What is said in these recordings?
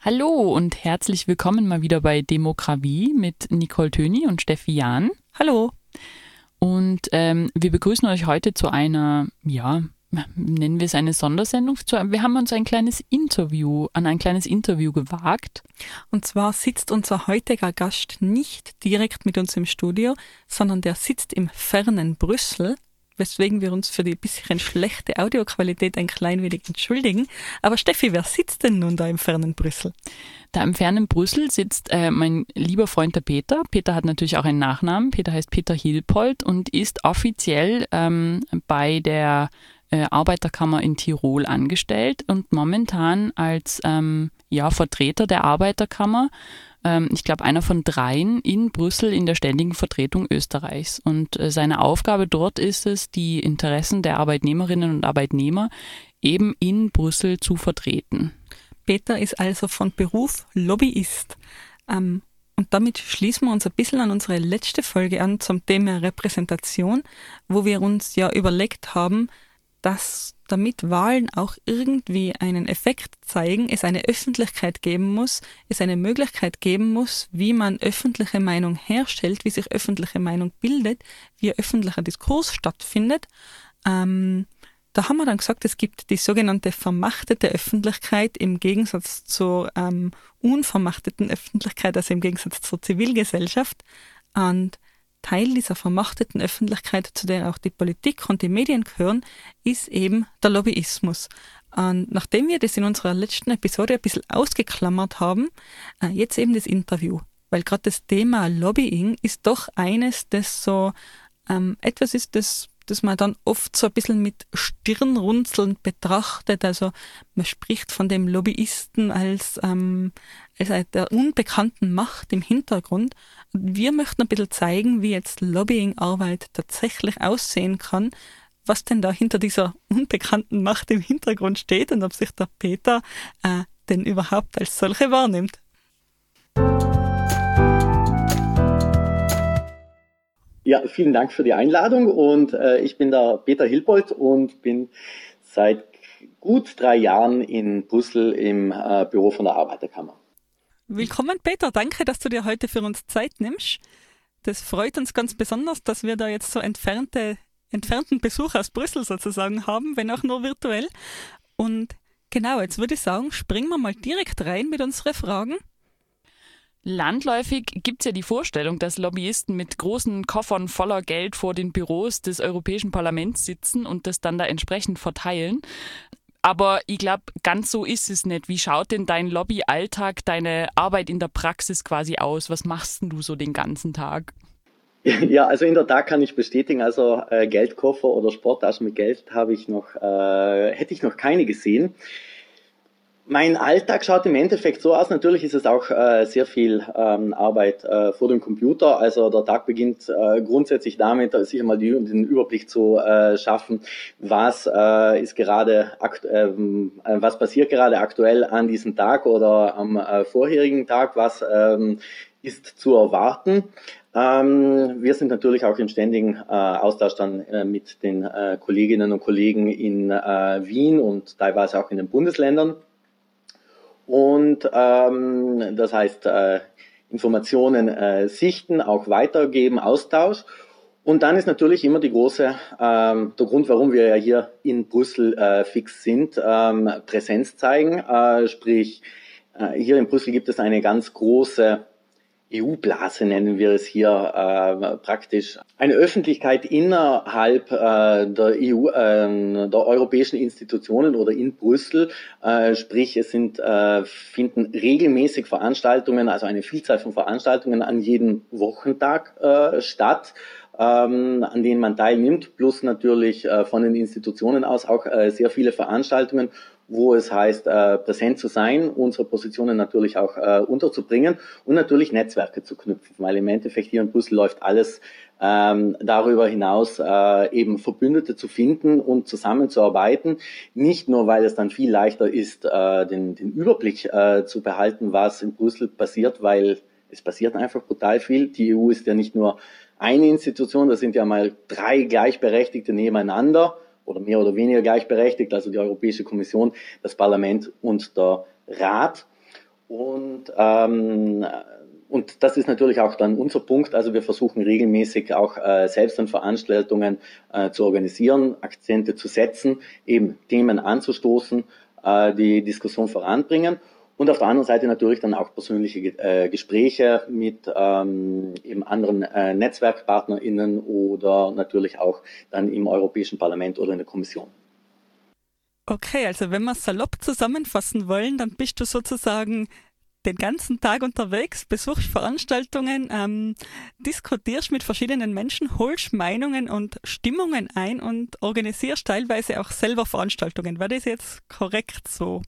Hallo und herzlich willkommen mal wieder bei Demokratie mit Nicole Töni und Steffi Jahn. Hallo. Und ähm, wir begrüßen euch heute zu einer, ja, nennen wir es eine Sondersendung. Wir haben uns ein kleines Interview, an ein kleines Interview gewagt. Und zwar sitzt unser heutiger Gast nicht direkt mit uns im Studio, sondern der sitzt im fernen Brüssel, weswegen wir uns für die bisschen schlechte Audioqualität ein klein wenig entschuldigen. Aber Steffi, wer sitzt denn nun da im fernen Brüssel? Da im fernen Brüssel sitzt äh, mein lieber Freund der Peter. Peter hat natürlich auch einen Nachnamen. Peter heißt Peter Hilpold und ist offiziell ähm, bei der äh, Arbeiterkammer in Tirol angestellt und momentan als ähm, ja, Vertreter der Arbeiterkammer, ähm, ich glaube einer von dreien in Brüssel in der ständigen Vertretung Österreichs. Und äh, seine Aufgabe dort ist es, die Interessen der Arbeitnehmerinnen und Arbeitnehmer eben in Brüssel zu vertreten. Peter ist also von Beruf Lobbyist. Ähm, und damit schließen wir uns ein bisschen an unsere letzte Folge an zum Thema Repräsentation, wo wir uns ja überlegt haben, dass damit Wahlen auch irgendwie einen Effekt zeigen, es eine Öffentlichkeit geben muss, es eine Möglichkeit geben muss, wie man öffentliche Meinung herstellt, wie sich öffentliche Meinung bildet, wie öffentlicher Diskurs stattfindet. Ähm, da haben wir dann gesagt, es gibt die sogenannte vermachtete Öffentlichkeit im Gegensatz zur ähm, unvermachteten Öffentlichkeit, also im Gegensatz zur Zivilgesellschaft. Und Teil dieser vermachteten Öffentlichkeit, zu der auch die Politik und die Medien gehören, ist eben der Lobbyismus. Und nachdem wir das in unserer letzten Episode ein bisschen ausgeklammert haben, äh, jetzt eben das Interview. Weil gerade das Thema Lobbying ist doch eines, das so ähm, etwas ist, das das man dann oft so ein bisschen mit Stirnrunzeln betrachtet. Also man spricht von dem Lobbyisten als, ähm, als der unbekannten Macht im Hintergrund. Wir möchten ein bisschen zeigen, wie jetzt Lobbyingarbeit tatsächlich aussehen kann, was denn da hinter dieser unbekannten Macht im Hintergrund steht und ob sich der Peter äh, denn überhaupt als solche wahrnimmt. Ja, vielen Dank für die Einladung und äh, ich bin der Peter Hilpold und bin seit gut drei Jahren in Brüssel im äh, Büro von der Arbeiterkammer. Willkommen Peter, danke, dass du dir heute für uns Zeit nimmst. Das freut uns ganz besonders, dass wir da jetzt so entfernte, entfernten Besuch aus Brüssel sozusagen haben, wenn auch nur virtuell. Und genau, jetzt würde ich sagen, springen wir mal direkt rein mit unseren Fragen. Landläufig gibt es ja die Vorstellung, dass Lobbyisten mit großen Koffern voller Geld vor den Büros des Europäischen Parlaments sitzen und das dann da entsprechend verteilen. Aber ich glaube, ganz so ist es nicht. Wie schaut denn dein Lobbyalltag, deine Arbeit in der Praxis quasi aus? Was machst denn du so den ganzen Tag? Ja, also in der Tat kann ich bestätigen, also äh, Geldkoffer oder Sporttaschen mit Geld habe ich noch, äh, hätte ich noch keine gesehen. Mein Alltag schaut im Endeffekt so aus. Natürlich ist es auch äh, sehr viel ähm, Arbeit äh, vor dem Computer. Also der Tag beginnt äh, grundsätzlich damit, sich einmal die, den Überblick zu äh, schaffen, was äh, ist gerade, ähm, äh, was passiert gerade aktuell an diesem Tag oder am äh, vorherigen Tag, was ähm, ist zu erwarten. Ähm, wir sind natürlich auch im ständigen äh, Austausch dann äh, mit den äh, Kolleginnen und Kollegen in äh, Wien und teilweise auch in den Bundesländern. Und ähm, das heißt, äh, Informationen äh, sichten, auch weitergeben, Austausch. Und dann ist natürlich immer die große, ähm, der Grund, warum wir ja hier in Brüssel äh, fix sind, ähm, Präsenz zeigen. Äh, sprich, äh, hier in Brüssel gibt es eine ganz große EU-Blase nennen wir es hier äh, praktisch. Eine Öffentlichkeit innerhalb äh, der EU, äh, der europäischen Institutionen oder in Brüssel. Äh, sprich, es sind, äh, finden regelmäßig Veranstaltungen, also eine Vielzahl von Veranstaltungen an jedem Wochentag äh, statt ähm, an denen man teilnimmt, plus natürlich äh, von den Institutionen aus auch äh, sehr viele Veranstaltungen, wo es heißt, äh, präsent zu sein, unsere Positionen natürlich auch äh, unterzubringen und natürlich Netzwerke zu knüpfen, weil im Endeffekt hier in Brüssel läuft alles ähm, darüber hinaus äh, eben Verbündete zu finden und zusammenzuarbeiten. Nicht nur, weil es dann viel leichter ist, äh, den, den Überblick äh, zu behalten, was in Brüssel passiert, weil es passiert einfach brutal viel. Die EU ist ja nicht nur eine Institution, das sind ja mal drei Gleichberechtigte nebeneinander oder mehr oder weniger gleichberechtigt, also die Europäische Kommission, das Parlament und der Rat. Und ähm, und das ist natürlich auch dann unser Punkt. Also wir versuchen regelmäßig auch äh, selbst an Veranstaltungen äh, zu organisieren, Akzente zu setzen, eben Themen anzustoßen, äh, die Diskussion voranbringen. Und auf der anderen Seite natürlich dann auch persönliche äh, Gespräche mit ähm, eben anderen äh, NetzwerkpartnerInnen oder natürlich auch dann im Europäischen Parlament oder in der Kommission. Okay, also wenn wir salopp zusammenfassen wollen, dann bist du sozusagen den ganzen Tag unterwegs, besuchst Veranstaltungen, ähm, diskutierst mit verschiedenen Menschen, holst Meinungen und Stimmungen ein und organisierst teilweise auch selber Veranstaltungen. War das jetzt korrekt so?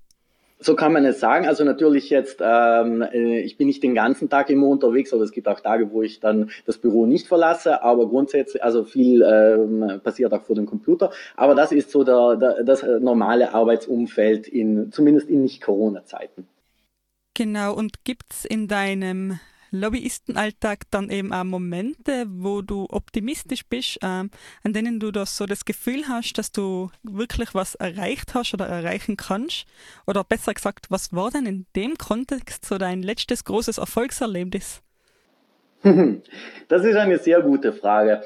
So kann man es sagen. Also natürlich jetzt, ähm, äh, ich bin nicht den ganzen Tag immer unterwegs, aber es gibt auch Tage, wo ich dann das Büro nicht verlasse, aber grundsätzlich, also viel ähm, passiert auch vor dem Computer. Aber das ist so der, der, das normale Arbeitsumfeld in, zumindest in Nicht-Corona-Zeiten. Genau, und gibt es in deinem Lobbyistenalltag dann eben auch Momente, wo du optimistisch bist, ähm, an denen du das so das Gefühl hast, dass du wirklich was erreicht hast oder erreichen kannst? Oder besser gesagt, was war denn in dem Kontext so dein letztes großes Erfolgserlebnis? Das ist eine sehr gute Frage.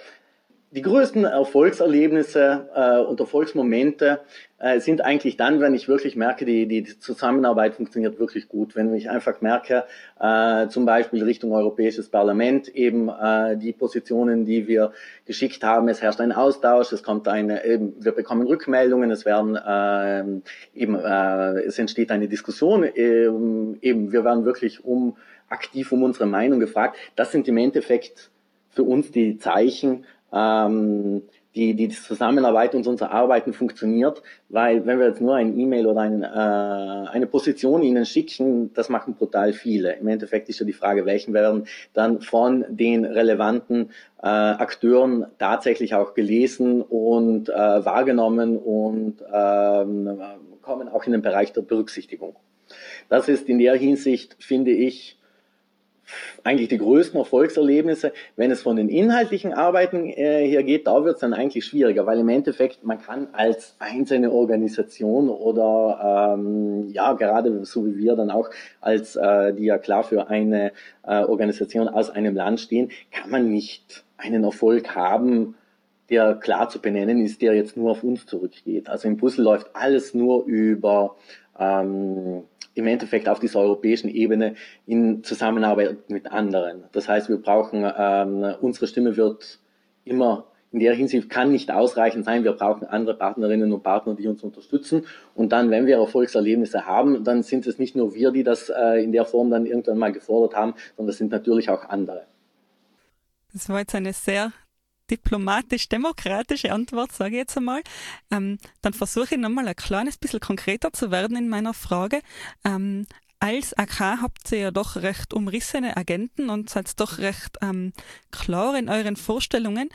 Die größten Erfolgserlebnisse äh, und Erfolgsmomente äh, sind eigentlich dann, wenn ich wirklich merke, die, die Zusammenarbeit funktioniert wirklich gut. Wenn ich einfach merke, äh, zum Beispiel Richtung Europäisches Parlament, eben äh, die Positionen, die wir geschickt haben, es herrscht ein Austausch, es kommt eine, eben, wir bekommen Rückmeldungen, es werden äh, eben, äh, es entsteht eine Diskussion, eben, eben wir werden wirklich um aktiv um unsere Meinung gefragt. Das sind im Endeffekt für uns die Zeichen, ähm, die, die Zusammenarbeit und unser Arbeiten funktioniert, weil wenn wir jetzt nur ein E-Mail oder ein, äh, eine Position ihnen schicken, das machen brutal viele. Im Endeffekt ist ja die Frage, welchen werden dann von den relevanten äh, Akteuren tatsächlich auch gelesen und äh, wahrgenommen und ähm, kommen auch in den Bereich der Berücksichtigung. Das ist in der Hinsicht, finde ich, eigentlich die größten Erfolgserlebnisse. Wenn es von den inhaltlichen Arbeiten äh, her geht, da wird es dann eigentlich schwieriger, weil im Endeffekt man kann als einzelne Organisation oder ähm, ja gerade so wie wir dann auch als äh, die ja klar für eine äh, Organisation aus einem Land stehen, kann man nicht einen Erfolg haben, der klar zu benennen ist, der jetzt nur auf uns zurückgeht. Also in Brüssel läuft alles nur über ähm, im Endeffekt auf dieser europäischen Ebene in Zusammenarbeit mit anderen. Das heißt, wir brauchen, ähm, unsere Stimme wird immer in der Hinsicht kann nicht ausreichend sein. Wir brauchen andere Partnerinnen und Partner, die uns unterstützen. Und dann, wenn wir Erfolgserlebnisse haben, dann sind es nicht nur wir, die das äh, in der Form dann irgendwann mal gefordert haben, sondern es sind natürlich auch andere. Das war jetzt eine sehr diplomatisch-demokratische Antwort, sage ich jetzt einmal. Ähm, dann versuche ich nochmal ein kleines bisschen konkreter zu werden in meiner Frage. Ähm, als AK habt ihr ja doch recht umrissene Agenten und seid doch recht ähm, klar in euren Vorstellungen.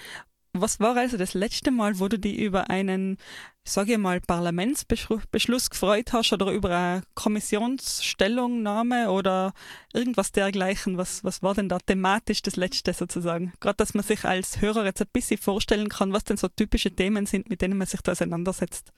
Was war also das letzte Mal, wo du dich über einen, sage ich mal, Parlamentsbeschluss gefreut hast oder über eine Kommissionsstellungnahme oder irgendwas dergleichen? Was, was war denn da thematisch das letzte sozusagen? Gerade, dass man sich als Hörer jetzt ein bisschen vorstellen kann, was denn so typische Themen sind, mit denen man sich da auseinandersetzt.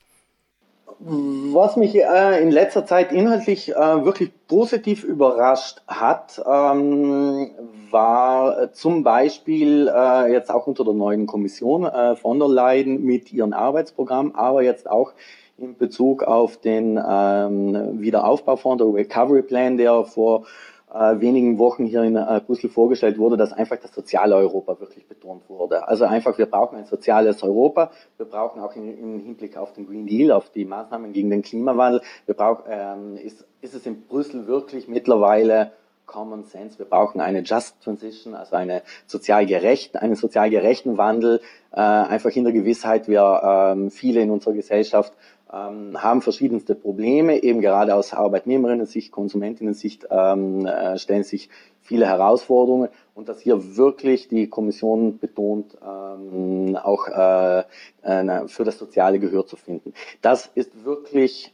Was mich äh, in letzter Zeit inhaltlich äh, wirklich positiv überrascht hat, ähm, war äh, zum Beispiel äh, jetzt auch unter der neuen Kommission äh, von der Leyen mit ihrem Arbeitsprogramm, aber jetzt auch in Bezug auf den ähm, Wiederaufbaufonds, der Recovery Plan, der vor äh, wenigen Wochen hier in äh, Brüssel vorgestellt wurde, dass einfach das soziale Europa wirklich betont wurde. Also einfach, wir brauchen ein soziales Europa. Wir brauchen auch im Hinblick auf den Green Deal, auf die Maßnahmen gegen den Klimawandel, wir brauchen, ähm, ist, ist es in Brüssel wirklich mittlerweile Common Sense. Wir brauchen eine Just Transition, also eine sozial gerechten, einen sozial gerechten Wandel, äh, einfach in der Gewissheit, wir ähm, viele in unserer Gesellschaft ähm, haben verschiedenste Probleme, eben gerade aus Arbeitnehmerinnen-Sicht, Konsumentinnen-Sicht ähm, äh, stellen sich viele Herausforderungen und dass hier wirklich die Kommission betont, ähm, auch äh, äh, für das soziale Gehör zu finden. Das ist wirklich,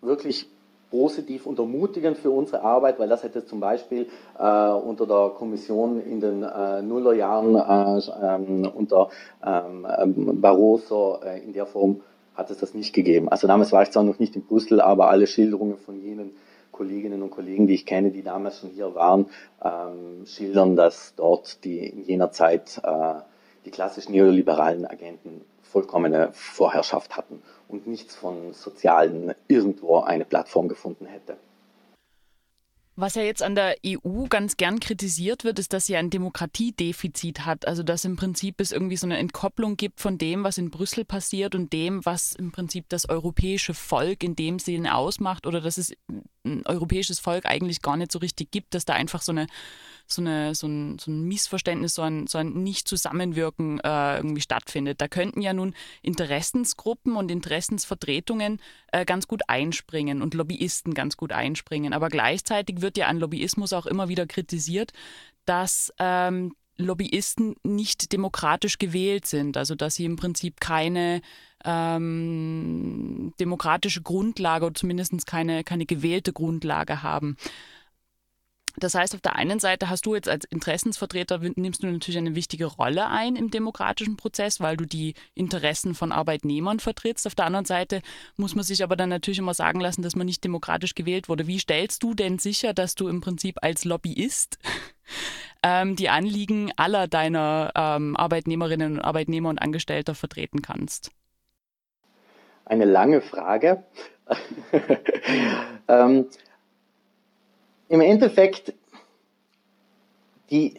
wirklich positiv und ermutigend für unsere Arbeit, weil das hätte zum Beispiel äh, unter der Kommission in den äh, Nullerjahren äh, ähm, unter ähm, Barroso äh, in der Form hat es das nicht gegeben. Also damals war ich zwar noch nicht in Brüssel, aber alle Schilderungen von jenen Kolleginnen und Kollegen, die ich kenne, die damals schon hier waren, ähm, schildern, dass dort die in jener Zeit äh, die klassischen neoliberalen Agenten vollkommene Vorherrschaft hatten und nichts von Sozialen irgendwo eine Plattform gefunden hätte. Was ja jetzt an der EU ganz gern kritisiert wird, ist, dass sie ein Demokratiedefizit hat. Also dass im Prinzip es irgendwie so eine Entkopplung gibt von dem, was in Brüssel passiert und dem, was im Prinzip das europäische Volk in dem Sinne ausmacht oder dass es ein europäisches Volk eigentlich gar nicht so richtig gibt, dass da einfach so eine so, eine, so, ein, so ein Missverständnis, so ein, so ein Nicht-Zusammenwirken äh, irgendwie stattfindet. Da könnten ja nun Interessensgruppen und Interessensvertretungen äh, ganz gut einspringen und Lobbyisten ganz gut einspringen. Aber gleichzeitig wird ja an Lobbyismus auch immer wieder kritisiert, dass ähm, Lobbyisten nicht demokratisch gewählt sind, also dass sie im Prinzip keine ähm, demokratische Grundlage oder zumindest keine, keine gewählte Grundlage haben. Das heißt, auf der einen Seite hast du jetzt als Interessensvertreter, nimmst du natürlich eine wichtige Rolle ein im demokratischen Prozess, weil du die Interessen von Arbeitnehmern vertrittst. Auf der anderen Seite muss man sich aber dann natürlich immer sagen lassen, dass man nicht demokratisch gewählt wurde. Wie stellst du denn sicher, dass du im Prinzip als Lobbyist ähm, die Anliegen aller deiner ähm, Arbeitnehmerinnen und Arbeitnehmer und Angestellter vertreten kannst? Eine lange Frage. ähm, im Endeffekt, die,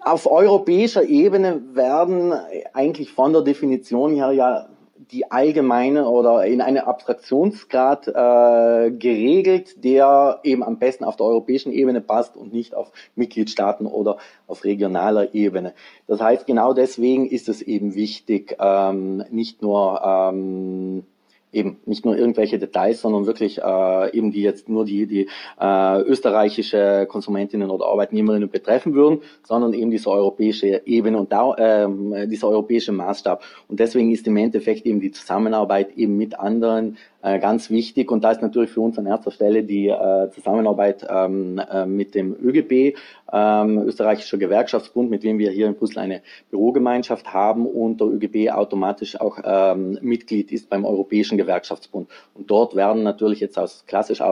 auf europäischer Ebene werden eigentlich von der Definition her ja die allgemeine oder in einem Abstraktionsgrad äh, geregelt, der eben am besten auf der europäischen Ebene passt und nicht auf Mitgliedstaaten oder auf regionaler Ebene. Das heißt, genau deswegen ist es eben wichtig, ähm, nicht nur ähm, eben nicht nur irgendwelche Details, sondern wirklich äh, eben die jetzt nur die, die äh, österreichische Konsumentinnen oder Arbeitnehmerinnen betreffen würden, sondern eben diese europäische Ebene und da, äh, dieser europäische Maßstab. Und deswegen ist im Endeffekt eben die Zusammenarbeit eben mit anderen äh, ganz wichtig. Und da ist natürlich für uns an erster Stelle die äh, Zusammenarbeit ähm, äh, mit dem ÖGB, ähm, österreichischer Gewerkschaftsbund, mit dem wir hier in Brüssel eine Bürogemeinschaft haben und der ÖGB automatisch auch ähm, Mitglied ist beim Europäischen Gewerkschaftsbund. Und dort werden natürlich jetzt aus klassisch äh,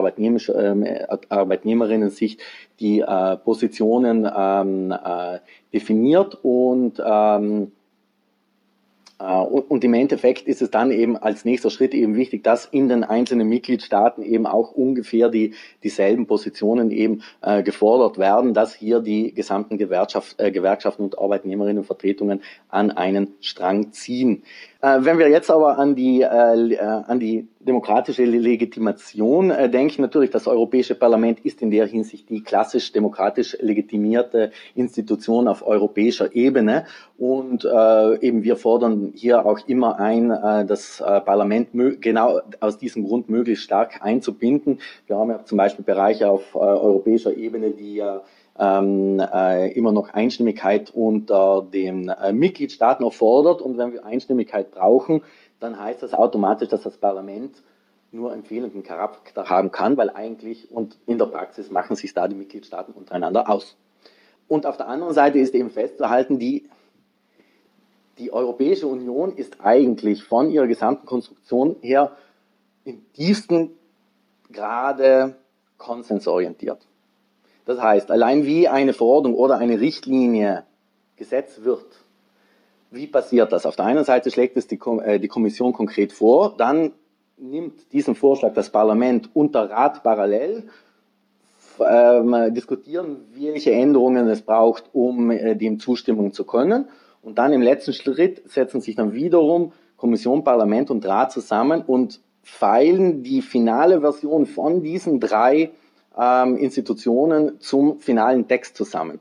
Arbeitnehmerinnen-Sicht die äh, Positionen ähm, äh, definiert und ähm, äh, und im Endeffekt ist es dann eben als nächster Schritt eben wichtig, dass in den einzelnen Mitgliedstaaten eben auch ungefähr die dieselben Positionen eben äh, gefordert werden, dass hier die gesamten Gewerkschaft, äh, Gewerkschaften und Arbeitnehmerinnenvertretungen an einen Strang ziehen. Äh, wenn wir jetzt aber an die, äh, äh, an die demokratische Legitimation äh, denken, natürlich das Europäische Parlament ist in der Hinsicht die klassisch demokratisch legitimierte Institution auf europäischer Ebene und äh, eben wir fordern hier auch immer ein, äh, das äh, Parlament genau aus diesem Grund möglichst stark einzubinden. Wir haben ja zum Beispiel Bereiche auf äh, europäischer Ebene, die äh, ähm, äh, immer noch Einstimmigkeit unter den äh, Mitgliedstaaten erfordert. Und wenn wir Einstimmigkeit brauchen, dann heißt das automatisch, dass das Parlament nur empfehlenden Charakter haben kann, weil eigentlich und in der Praxis machen sich da die Mitgliedstaaten untereinander aus. Und auf der anderen Seite ist eben festzuhalten, die, die Europäische Union ist eigentlich von ihrer gesamten Konstruktion her im tiefsten Grade konsensorientiert. Das heißt, allein wie eine Verordnung oder eine Richtlinie gesetzt wird, wie passiert das? Auf der einen Seite schlägt es die, äh, die Kommission konkret vor, dann nimmt diesen Vorschlag das Parlament unter Rat parallel, ähm, diskutieren, welche Änderungen es braucht, um äh, dem Zustimmung zu können. Und dann im letzten Schritt setzen sich dann wiederum Kommission, Parlament und Rat zusammen und feilen die finale Version von diesen drei ähm, Institutionen zum finalen Text zusammen.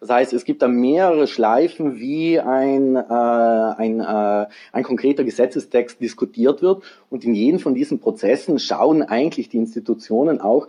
Das heißt, es gibt da mehrere Schleifen, wie ein, äh, ein, äh, ein konkreter Gesetzestext diskutiert wird. Und in jedem von diesen Prozessen schauen eigentlich die Institutionen auch,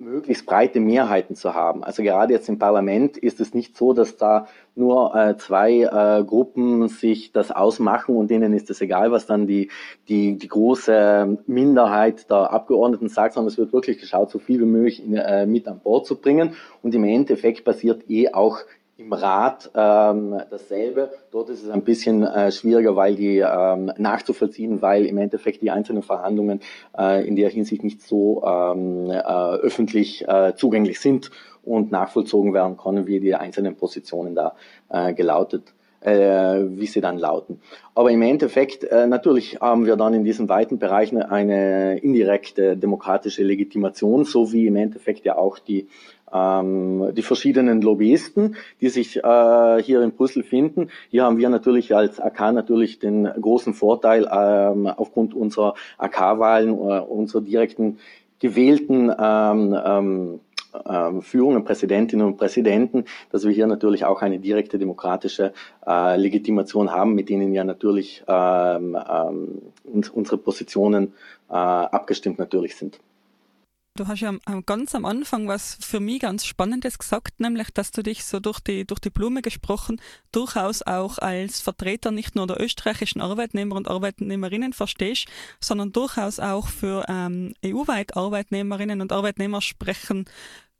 möglichst breite Mehrheiten zu haben. Also gerade jetzt im Parlament ist es nicht so, dass da nur äh, zwei äh, Gruppen sich das ausmachen und denen ist es egal, was dann die, die, die große Minderheit der Abgeordneten sagt, sondern es wird wirklich geschaut, so viel wie möglich in, äh, mit an Bord zu bringen. Und im Endeffekt passiert eh auch im Rat ähm, dasselbe. Dort ist es ein bisschen äh, schwieriger, weil die ähm, nachzuvollziehen, weil im Endeffekt die einzelnen Verhandlungen äh, in der Hinsicht nicht so ähm, äh, öffentlich äh, zugänglich sind und nachvollzogen werden können, wie die einzelnen Positionen da äh, gelautet äh, wie sie dann lauten. Aber im Endeffekt, äh, natürlich haben wir dann in diesen weiten Bereichen eine indirekte demokratische Legitimation, so wie im Endeffekt ja auch die ähm, die verschiedenen Lobbyisten, die sich äh, hier in Brüssel finden. Hier haben wir natürlich als AK natürlich den großen Vorteil ähm, aufgrund unserer AK-Wahlen, äh, unserer direkten gewählten ähm, ähm, ähm, Führungen, Präsidentinnen und Präsidenten, dass wir hier natürlich auch eine direkte demokratische äh, Legitimation haben, mit denen ja natürlich ähm, ähm, unsere Positionen äh, abgestimmt natürlich sind. Du hast ja ganz am Anfang was für mich ganz Spannendes gesagt, nämlich, dass du dich so durch die, durch die Blume gesprochen durchaus auch als Vertreter nicht nur der österreichischen Arbeitnehmer und Arbeitnehmerinnen verstehst, sondern durchaus auch für ähm, EU-weit Arbeitnehmerinnen und Arbeitnehmer sprechen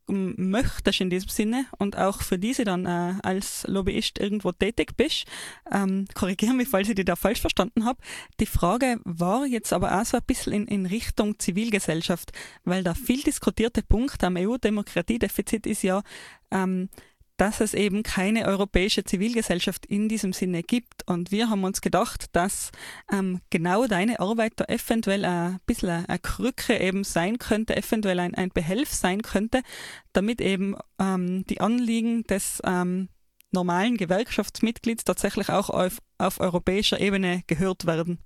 möchtest in diesem Sinne und auch für diese dann äh, als Lobbyist irgendwo tätig bist. Ähm, Korrigiere mich, falls ich die da falsch verstanden habe. Die Frage war jetzt aber auch so ein bisschen in, in Richtung Zivilgesellschaft, weil der viel diskutierte Punkt am EU-Demokratiedefizit ist ja, ähm, dass es eben keine europäische Zivilgesellschaft in diesem Sinne gibt. Und wir haben uns gedacht, dass ähm, genau deine Arbeit da eventuell ein bisschen eine Krücke eben sein könnte, eventuell ein, ein Behelf sein könnte, damit eben ähm, die Anliegen des ähm, normalen Gewerkschaftsmitglieds tatsächlich auch auf, auf europäischer Ebene gehört werden.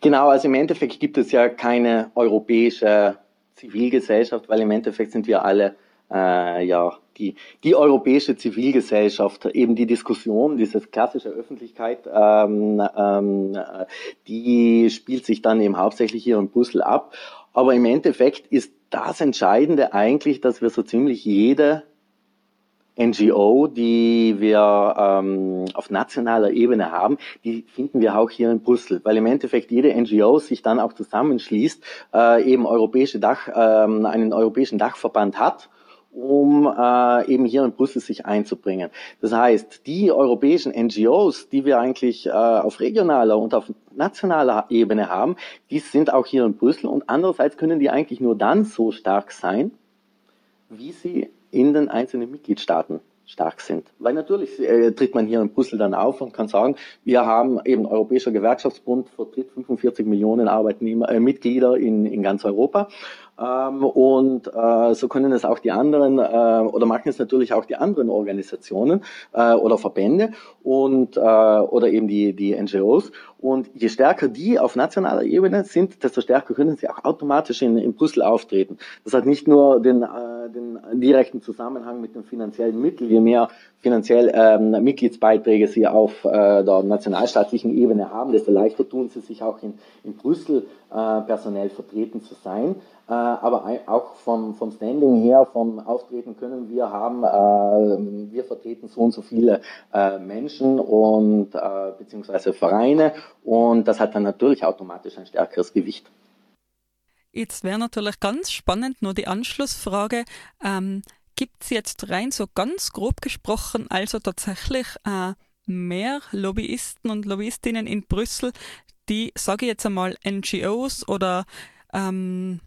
Genau, also im Endeffekt gibt es ja keine europäische Zivilgesellschaft, weil im Endeffekt sind wir alle äh, ja die, die europäische Zivilgesellschaft, eben die Diskussion, diese klassische Öffentlichkeit, ähm, ähm, die spielt sich dann eben hauptsächlich hier in Brüssel ab. Aber im Endeffekt ist das Entscheidende eigentlich, dass wir so ziemlich jede NGO, die wir ähm, auf nationaler Ebene haben, die finden wir auch hier in Brüssel, weil im Endeffekt jede NGO sich dann auch zusammenschließt, äh, eben europäische Dach, ähm, einen europäischen Dachverband hat um äh, eben hier in Brüssel sich einzubringen. Das heißt, die europäischen NGOs, die wir eigentlich äh, auf regionaler und auf nationaler Ebene haben, die sind auch hier in Brüssel und andererseits können die eigentlich nur dann so stark sein, wie sie in den einzelnen Mitgliedstaaten stark sind. Weil natürlich äh, tritt man hier in Brüssel dann auf und kann sagen, wir haben eben Europäischer Gewerkschaftsbund vertritt 45 Millionen Arbeitnehmer, äh, Mitglieder in, in ganz Europa ähm, und äh, so können es auch die anderen äh, oder machen es natürlich auch die anderen Organisationen äh, oder Verbände und äh, oder eben die die NGOs. Und je stärker die auf nationaler Ebene sind, desto stärker können sie auch automatisch in, in Brüssel auftreten. Das hat nicht nur den, äh, den direkten Zusammenhang mit den finanziellen Mitteln, je mehr finanziell ähm, Mitgliedsbeiträge sie auf äh, der nationalstaatlichen Ebene haben, desto leichter tun sie sich auch in, in Brüssel äh, personell vertreten zu sein. Äh, aber auch vom, vom Standing her, vom Auftreten können wir haben, äh, wir vertreten so und so viele äh, Menschen und äh, beziehungsweise Vereine und das hat dann natürlich automatisch ein stärkeres Gewicht. Jetzt wäre natürlich ganz spannend nur die Anschlussfrage. Ähm, Gibt es jetzt rein so ganz grob gesprochen also tatsächlich äh, mehr Lobbyisten und Lobbyistinnen in Brüssel, die, sage ich jetzt einmal, NGOs oder ähm,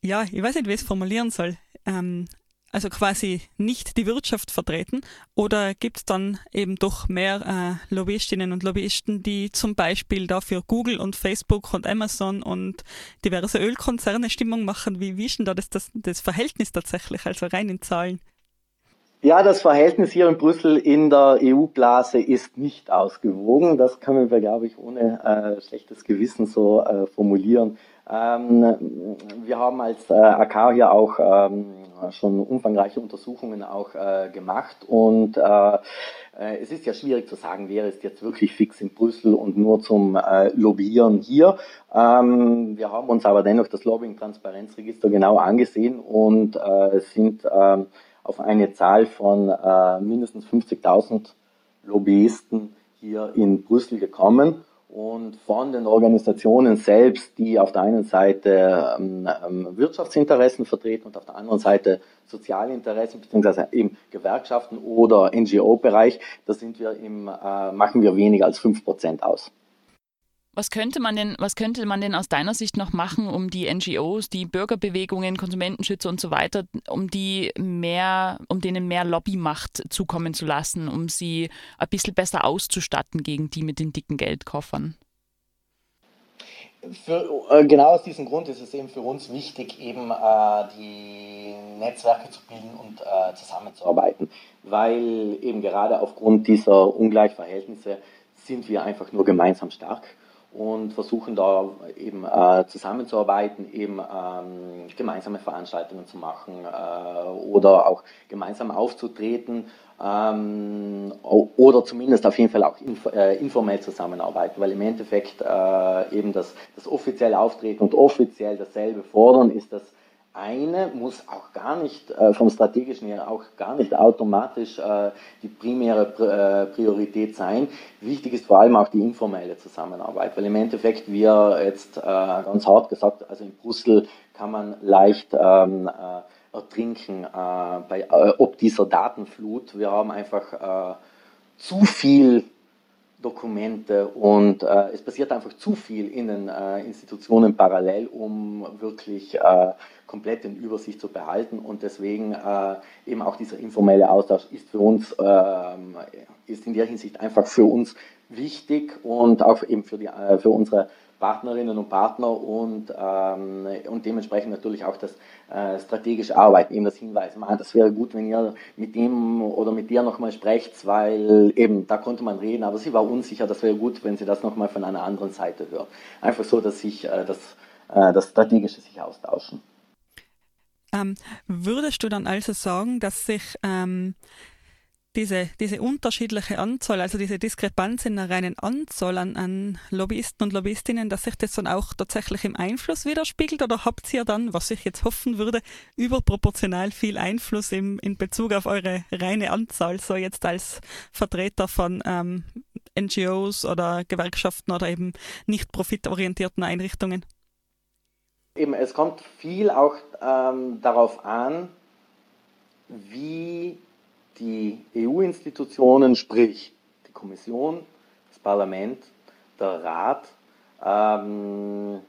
ja, ich weiß nicht, wie ich es formulieren soll, ähm, also quasi nicht die Wirtschaft vertreten? Oder gibt es dann eben doch mehr äh, Lobbyistinnen und Lobbyisten, die zum Beispiel dafür Google und Facebook und Amazon und diverse Ölkonzerne Stimmung machen? Wie, wie ist denn da das, das, das Verhältnis tatsächlich, also rein in Zahlen? Ja, das Verhältnis hier in Brüssel in der EU-Blase ist nicht ausgewogen. Das können wir, glaube ich, ohne äh, schlechtes Gewissen so äh, formulieren. Ähm, wir haben als äh, AK hier auch ähm, schon umfangreiche Untersuchungen auch äh, gemacht und äh, äh, es ist ja schwierig zu sagen, wer ist jetzt wirklich fix in Brüssel und nur zum äh, Lobbyieren hier. Ähm, wir haben uns aber dennoch das Lobbying-Transparenzregister genau angesehen und äh, sind ähm, auf eine Zahl von mindestens 50.000 Lobbyisten hier in Brüssel gekommen und von den Organisationen selbst, die auf der einen Seite ähm, ähm Wirtschaftsinteressen vertreten und auf der anderen Seite soziale Interessen beziehungsweise im Gewerkschaften oder NGO-Bereich, da sind wir im, äh, machen wir weniger als 5% aus. Was könnte man denn, was könnte man denn aus deiner Sicht noch machen, um die NGOs, die Bürgerbewegungen, Konsumentenschützer und so weiter, um die mehr, um denen mehr Lobbymacht zukommen zu lassen, um sie ein bisschen besser auszustatten gegen die mit den dicken Geldkoffern? Für, äh, genau aus diesem Grund ist es eben für uns wichtig, eben äh, die Netzwerke zu bilden und äh, zusammenzuarbeiten, weil eben gerade aufgrund dieser Ungleichverhältnisse sind wir einfach nur gemeinsam stark und versuchen da eben äh, zusammenzuarbeiten, eben ähm, gemeinsame Veranstaltungen zu machen äh, oder auch gemeinsam aufzutreten ähm, oder zumindest auf jeden Fall auch inf äh, informell zusammenarbeiten, weil im Endeffekt äh, eben das, das offizielle Auftreten und offiziell dasselbe fordern ist das eine muss auch gar nicht äh, vom strategischen her auch gar nicht automatisch äh, die primäre äh, Priorität sein. Wichtig ist vor allem auch die informelle Zusammenarbeit, weil im Endeffekt wir jetzt äh, ganz hart gesagt, also in Brüssel kann man leicht ähm, äh, ertrinken äh, bei ob dieser Datenflut. Wir haben einfach zu viel Dokumente und äh, es passiert einfach zu viel in den äh, Institutionen parallel, um wirklich äh, komplett in Übersicht zu behalten. Und deswegen äh, eben auch dieser informelle Austausch ist für uns, ähm, ist in der Hinsicht einfach für uns wichtig und auch eben für, die, äh, für unsere Partnerinnen und Partner und, ähm, und dementsprechend natürlich auch das äh, strategische Arbeiten, eben das Hinweisen, man, das wäre gut, wenn ihr mit dem oder mit dir nochmal sprecht, weil eben da konnte man reden, aber sie war unsicher, das wäre gut, wenn sie das nochmal von einer anderen Seite hört. Einfach so, dass sich äh, das, äh, das Strategische sich austauschen. Ähm, würdest du dann also sagen, dass sich ähm, diese, diese unterschiedliche Anzahl, also diese Diskrepanz in der reinen Anzahl an, an Lobbyisten und Lobbyistinnen, dass sich das dann auch tatsächlich im Einfluss widerspiegelt? Oder habt ihr dann, was ich jetzt hoffen würde, überproportional viel Einfluss im, in Bezug auf eure reine Anzahl, so jetzt als Vertreter von ähm, NGOs oder Gewerkschaften oder eben nicht profitorientierten Einrichtungen? Eben, es kommt viel auch ähm, darauf an, wie die EU-Institutionen, sprich die Kommission, das Parlament, der Rat, ähm,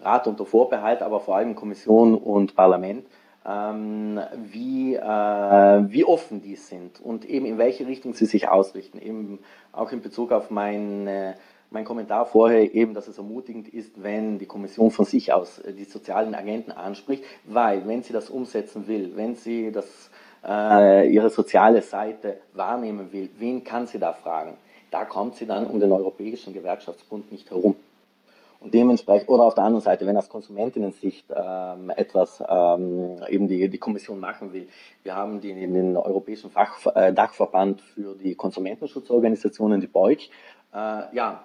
Rat unter Vorbehalt, aber vor allem Kommission und Parlament, ähm, wie, äh, wie offen die sind und eben in welche Richtung sie sich ausrichten. Eben auch in Bezug auf meine, mein Kommentar vorher eben, dass es ermutigend ist, wenn die Kommission von sich aus die sozialen Agenten anspricht, weil wenn sie das umsetzen will, wenn sie das äh, ihre soziale Seite wahrnehmen will, wen kann sie da fragen? Da kommt sie dann um den Europäischen Gewerkschaftsbund nicht herum. Und dementsprechend, oder auf der anderen Seite, wenn aus Konsumentinnen-Sicht ähm, etwas ähm, eben die, die Kommission machen will, wir haben die, den Europäischen Fach, äh, Dachverband für die Konsumentenschutzorganisationen, die BEUG. Äh, ja,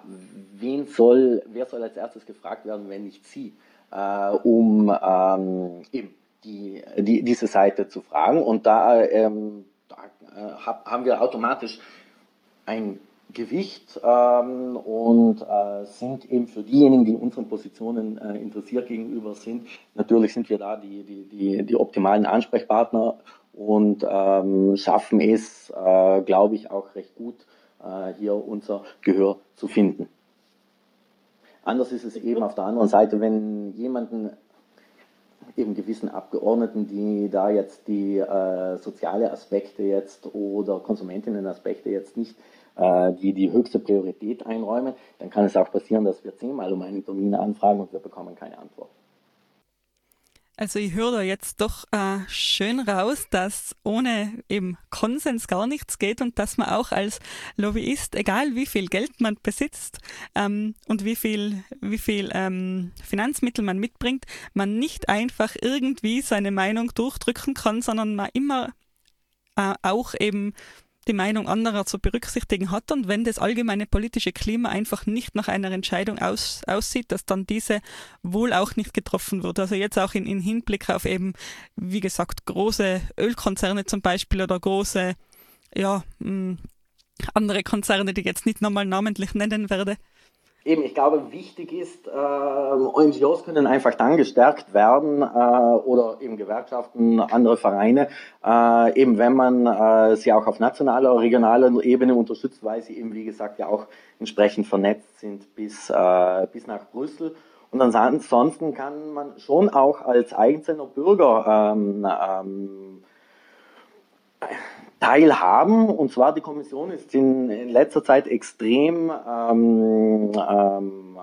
wen soll, wer soll als erstes gefragt werden, wenn nicht sie, äh, um ähm, eben die, die, diese Seite zu fragen. Und da, ähm, da äh, haben wir automatisch ein Gewicht ähm, und äh, sind eben für diejenigen, die unseren Positionen äh, interessiert gegenüber sind, natürlich sind wir da die, die, die, die optimalen Ansprechpartner und ähm, schaffen es, äh, glaube ich, auch recht gut, äh, hier unser Gehör zu finden. Anders ist es eben auf der anderen Seite, wenn jemanden eben gewissen Abgeordneten, die da jetzt die äh, soziale Aspekte jetzt oder Konsumentinnen-Aspekte jetzt nicht äh, die die höchste Priorität einräumen, dann kann es auch passieren, dass wir zehnmal um einen Termin anfragen und wir bekommen keine Antwort. Also ich höre da jetzt doch äh, schön raus, dass ohne eben Konsens gar nichts geht und dass man auch als Lobbyist, egal wie viel Geld man besitzt ähm, und wie viel, wie viel ähm, Finanzmittel man mitbringt, man nicht einfach irgendwie seine Meinung durchdrücken kann, sondern man immer äh, auch eben die Meinung anderer zu berücksichtigen hat und wenn das allgemeine politische Klima einfach nicht nach einer Entscheidung aus, aussieht, dass dann diese wohl auch nicht getroffen wird. Also jetzt auch in, in Hinblick auf eben, wie gesagt, große Ölkonzerne zum Beispiel oder große, ja, mh, andere Konzerne, die ich jetzt nicht nochmal namentlich nennen werde. Eben, ich glaube, wichtig ist, äh, ONGOs können einfach dann gestärkt werden äh, oder eben Gewerkschaften, andere Vereine, äh, eben wenn man äh, sie auch auf nationaler, regionaler Ebene unterstützt, weil sie eben, wie gesagt, ja auch entsprechend vernetzt sind bis, äh, bis nach Brüssel. Und ansonsten kann man schon auch als einzelner Bürger ähm, ähm, teilhaben. Und zwar die Kommission ist in, in letzter Zeit extrem ähm, ähm,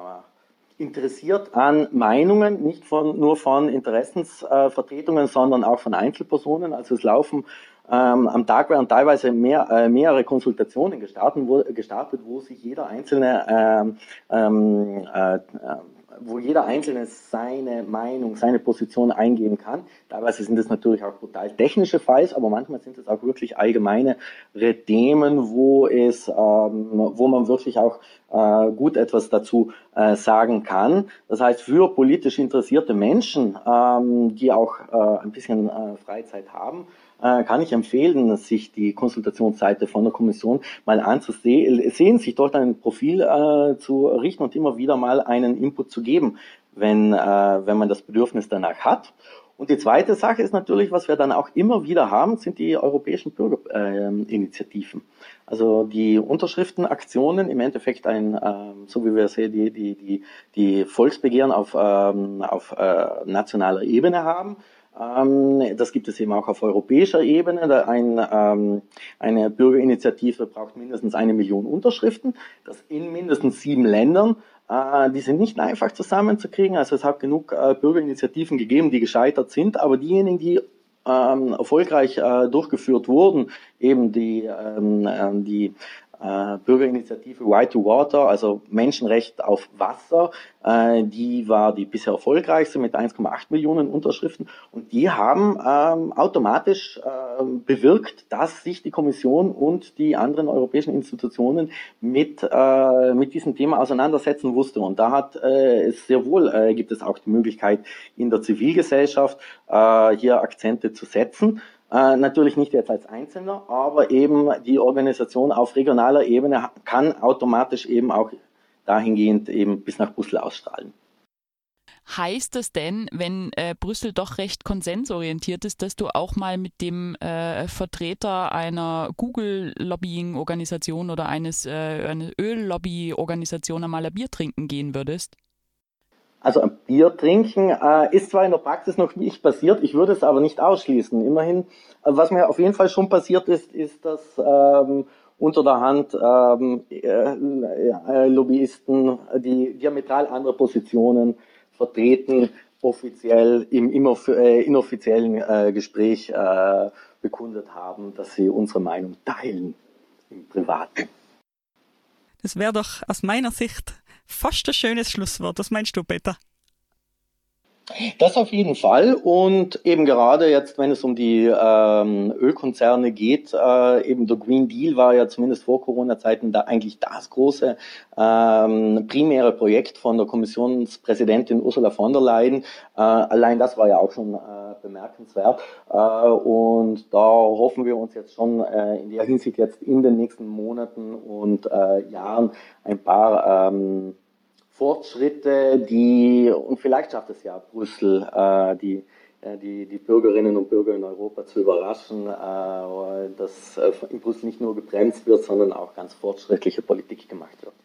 interessiert an Meinungen, nicht von, nur von Interessensvertretungen, sondern auch von Einzelpersonen. Also es laufen ähm, am Tag werden teilweise mehr, äh, mehrere Konsultationen gestartet wo, gestartet, wo sich jeder einzelne ähm, ähm, äh, wo jeder Einzelne seine Meinung, seine Position eingeben kann. Teilweise sind es natürlich auch total technische Files, aber manchmal sind es auch wirklich allgemeine Themen, wo es, ähm, wo man wirklich auch äh, gut etwas dazu äh, sagen kann. Das heißt, für politisch interessierte Menschen, ähm, die auch äh, ein bisschen äh, Freizeit haben, äh, kann ich empfehlen, sich die Konsultationsseite von der Kommission mal anzusehen, sich dort ein Profil äh, zu richten und immer wieder mal einen Input zu geben, wenn, äh, wenn man das Bedürfnis danach hat. Und die zweite Sache ist natürlich, was wir dann auch immer wieder haben, sind die europäischen Bürgerinitiativen. also die Unterschriftenaktionen, im Endeffekt ein, ähm, so wie wir sehen, die, die, die, die Volksbegehren auf, ähm, auf äh, nationaler Ebene haben. Ähm, das gibt es eben auch auf europäischer Ebene. Ein, ähm, eine Bürgerinitiative braucht mindestens eine Million Unterschriften. Das in mindestens sieben Ländern. Äh, die sind nicht einfach zusammenzukriegen. Also es hat genug äh, Bürgerinitiativen gegeben, die gescheitert sind. Aber diejenigen, die ähm, erfolgreich äh, durchgeführt wurden, eben die, die äh, Bürgerinitiative Right to Water, also Menschenrecht auf Wasser, äh, die war die bisher erfolgreichste mit 1,8 Millionen Unterschriften und die haben ähm, automatisch äh, bewirkt, dass sich die Kommission und die anderen europäischen Institutionen mit, äh, mit diesem Thema auseinandersetzen wusste. Und da hat äh, es sehr wohl, äh, gibt es auch die Möglichkeit in der Zivilgesellschaft äh, hier Akzente zu setzen. Äh, natürlich nicht jetzt als Einzelner, aber eben die Organisation auf regionaler Ebene kann automatisch eben auch dahingehend eben bis nach Brüssel ausstrahlen. Heißt das denn, wenn äh, Brüssel doch recht konsensorientiert ist, dass du auch mal mit dem äh, Vertreter einer Google-Lobbying-Organisation oder eines äh, eine Öl-Lobby-Organisation einmal ein Bier trinken gehen würdest? Also ein Bier trinken äh, ist zwar in der Praxis noch nicht passiert, ich würde es aber nicht ausschließen. Immerhin, äh, was mir auf jeden Fall schon passiert ist, ist, dass ähm, unter der Hand ähm, äh, äh, Lobbyisten, die diametral andere Positionen vertreten, offiziell im äh, inoffiziellen äh, Gespräch äh, bekundet haben, dass sie unsere Meinung teilen im Privaten. Das wäre doch aus meiner Sicht fast ein schönes Schlusswort. Was meinst du, Peter? Das auf jeden Fall und eben gerade jetzt, wenn es um die ähm, Ölkonzerne geht, äh, eben der Green Deal war ja zumindest vor Corona-Zeiten da eigentlich das große ähm, primäre Projekt von der Kommissionspräsidentin Ursula von der Leyen. Äh, allein das war ja auch schon äh, bemerkenswert äh, und da hoffen wir uns jetzt schon äh, in der Hinsicht jetzt in den nächsten Monaten und äh, Jahren ein paar ähm, Fortschritte, die, und vielleicht schafft es ja Brüssel, äh, die, äh, die, die Bürgerinnen und Bürger in Europa zu überraschen, äh, dass äh, in Brüssel nicht nur gebremst wird, sondern auch ganz fortschrittliche Politik gemacht wird.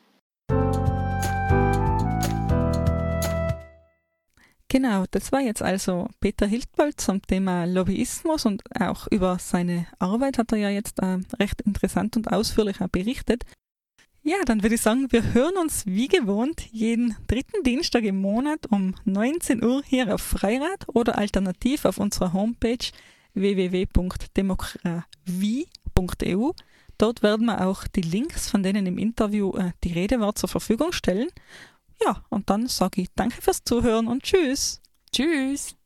Genau, das war jetzt also Peter Hildwald zum Thema Lobbyismus und auch über seine Arbeit hat er ja jetzt äh, recht interessant und ausführlich berichtet. Ja, dann würde ich sagen, wir hören uns wie gewohnt jeden dritten Dienstag im Monat um 19 Uhr hier auf Freirad oder alternativ auf unserer Homepage www.demokratie.eu. Dort werden wir auch die Links, von denen im Interview äh, die Rede war, zur Verfügung stellen. Ja, und dann sage ich danke fürs Zuhören und tschüss. Tschüss.